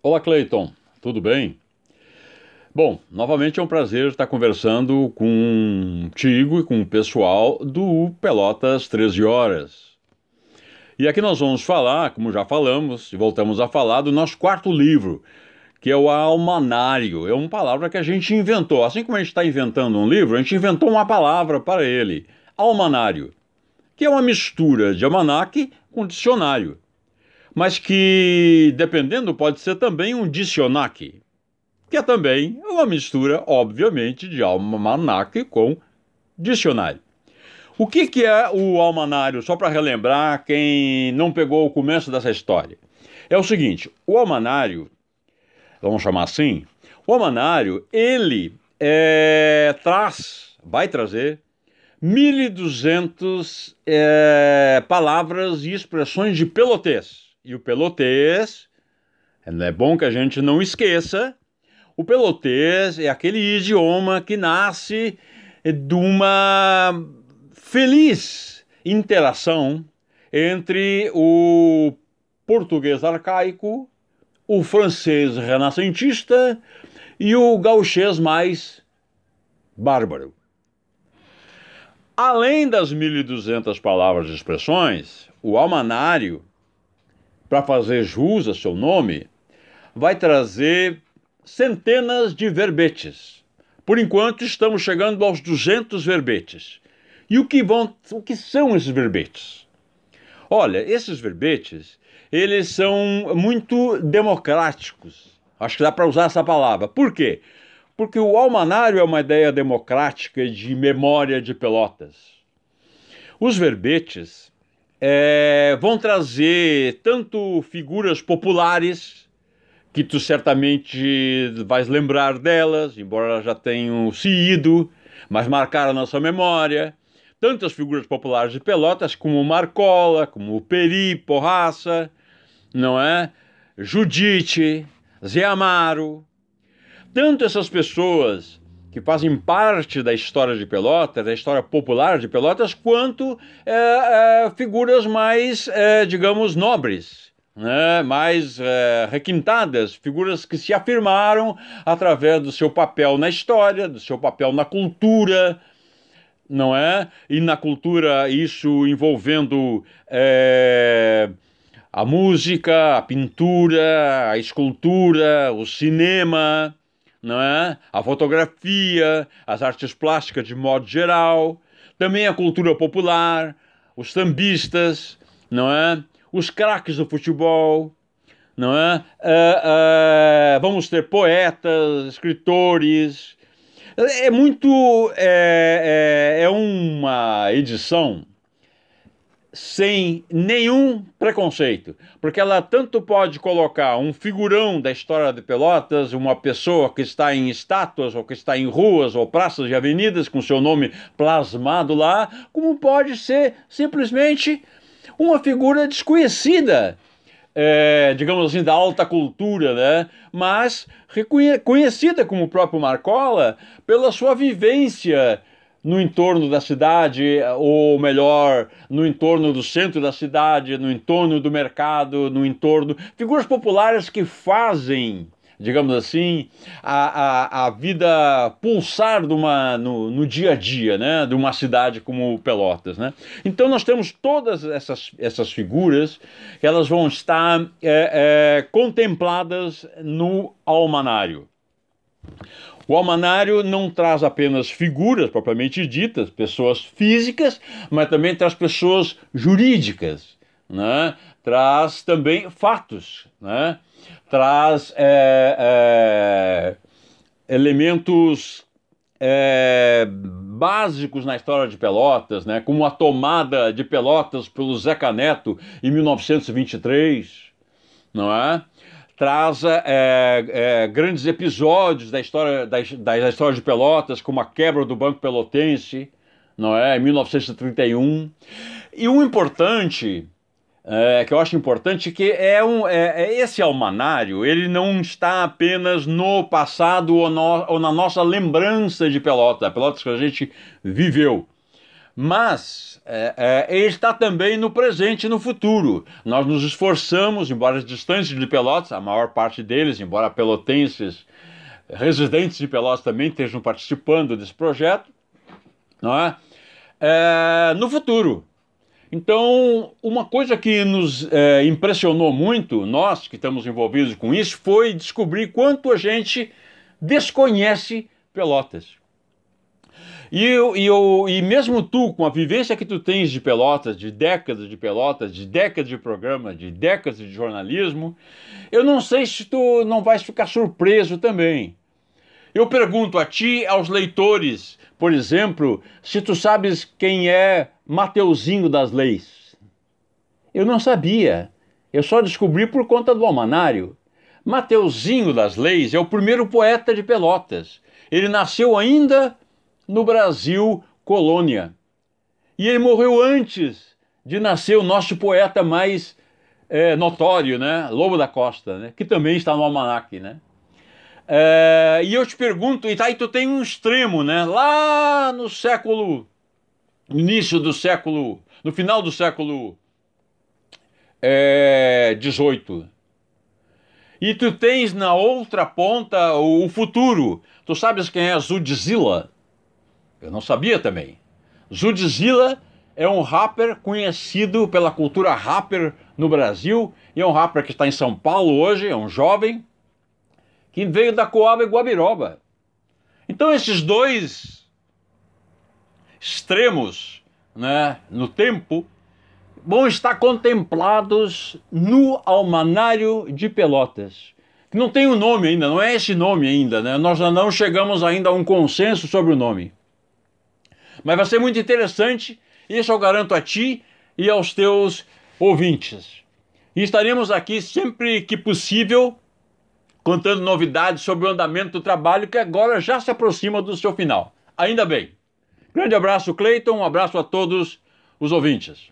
Olá, Cleiton, tudo bem? Bom, novamente é um prazer estar conversando contigo e com o pessoal do Pelotas 13 Horas. E aqui nós vamos falar, como já falamos, e voltamos a falar, do nosso quarto livro, que é o almanário. É uma palavra que a gente inventou. Assim como a gente está inventando um livro, a gente inventou uma palavra para ele: almanário, que é uma mistura de almanaque com dicionário mas que, dependendo, pode ser também um dicionaque, que é também uma mistura, obviamente, de almanaque com dicionário. O que, que é o almanário? Só para relembrar quem não pegou o começo dessa história. É o seguinte: o almanário, vamos chamar assim, o almanário, ele é, traz, vai trazer 1.200 é, palavras e expressões de pelotês e o pelotês, é bom que a gente não esqueça, o pelotês é aquele idioma que nasce de uma feliz interação entre o português arcaico, o francês renascentista e o gauchês mais bárbaro. Além das 1.200 palavras e expressões, o almanário para fazer jus a seu nome, vai trazer centenas de verbetes. Por enquanto, estamos chegando aos 200 verbetes. E o que, vão, o que são esses verbetes? Olha, esses verbetes, eles são muito democráticos. Acho que dá para usar essa palavra. Por quê? Porque o almanário é uma ideia democrática de memória de Pelotas. Os verbetes, é, vão trazer tanto figuras populares, que tu certamente vais lembrar delas, embora já tenham se ido, mas marcaram a nossa memória. Tantas figuras populares de Pelotas, como Marcola, como Peri, Porraça, não é? Judite, Zé Amaro. Tanto essas pessoas que fazem parte da história de Pelotas, da história popular de Pelotas, quanto é, é, figuras mais, é, digamos, nobres, né? mais é, requintadas, figuras que se afirmaram através do seu papel na história, do seu papel na cultura, não é? E na cultura, isso envolvendo é, a música, a pintura, a escultura, o cinema não é? a fotografia, as artes plásticas de modo geral, também a cultura popular, os sambistas, não é? os craques do futebol, não é? Uh, uh, vamos ter poetas, escritores. É muito. É, é, é uma edição sem nenhum preconceito, porque ela tanto pode colocar um figurão da história de Pelotas, uma pessoa que está em estátuas ou que está em ruas ou praças e avenidas com seu nome plasmado lá, como pode ser simplesmente uma figura desconhecida, é, digamos assim, da alta cultura, né? mas reconhecida como o próprio Marcola pela sua vivência no entorno da cidade, ou melhor, no entorno do centro da cidade, no entorno do mercado, no entorno. Figuras populares que fazem, digamos assim, a, a, a vida pulsar uma, no, no dia a dia né, de uma cidade como Pelotas. Né? Então nós temos todas essas, essas figuras, elas vão estar é, é, contempladas no almanário. O almanário não traz apenas figuras propriamente ditas, pessoas físicas, mas também traz pessoas jurídicas, né? traz também fatos, né? traz é, é, elementos é, básicos na história de Pelotas, né? como a tomada de Pelotas pelo Zeca Neto em 1923, não é? Traz é, é, grandes episódios da história, da, da, história de Pelotas, como a quebra do Banco Pelotense, não é, em 1931. E um importante, é, que eu acho importante, que é, um, é, é, esse almanário, ele não está apenas no passado ou, no, ou na nossa lembrança de Pelotas, Pelotas que a gente viveu, mas é, é, ele está também no presente e no futuro. Nós nos esforçamos, embora distantes de Pelotas, a maior parte deles, embora pelotenses residentes de Pelotas também estejam participando desse projeto, não é? é no futuro. Então, uma coisa que nos é, impressionou muito, nós que estamos envolvidos com isso, foi descobrir quanto a gente desconhece Pelotas. E, eu, e, eu, e mesmo tu, com a vivência que tu tens de Pelotas, de décadas de Pelotas, de décadas de programa, de décadas de jornalismo, eu não sei se tu não vais ficar surpreso também. Eu pergunto a ti, aos leitores, por exemplo, se tu sabes quem é Mateuzinho das Leis. Eu não sabia. Eu só descobri por conta do almanário. Mateuzinho das Leis é o primeiro poeta de Pelotas. Ele nasceu ainda no Brasil colônia. E ele morreu antes de nascer o nosso poeta mais é, notório, né? Lobo da Costa, né? que também está no almanac. Né? É, e eu te pergunto, e aí tu tem um extremo, né? lá no século, início do século, no final do século é, 18. E tu tens na outra ponta o futuro. Tu sabes quem é Zudzilla? Eu não sabia também. Zudzilla é um rapper conhecido pela cultura rapper no Brasil e é um rapper que está em São Paulo hoje, é um jovem que veio da Coab Guabiroba. Então esses dois extremos, né, no tempo, vão estar contemplados no Almanário de Pelotas. Que não tem o um nome ainda, não é esse nome ainda, né? Nós não chegamos ainda a um consenso sobre o nome. Mas vai ser muito interessante, isso eu garanto a ti e aos teus ouvintes. E estaremos aqui sempre que possível contando novidades sobre o andamento do trabalho que agora já se aproxima do seu final. Ainda bem. Grande abraço, Cleiton, um abraço a todos os ouvintes.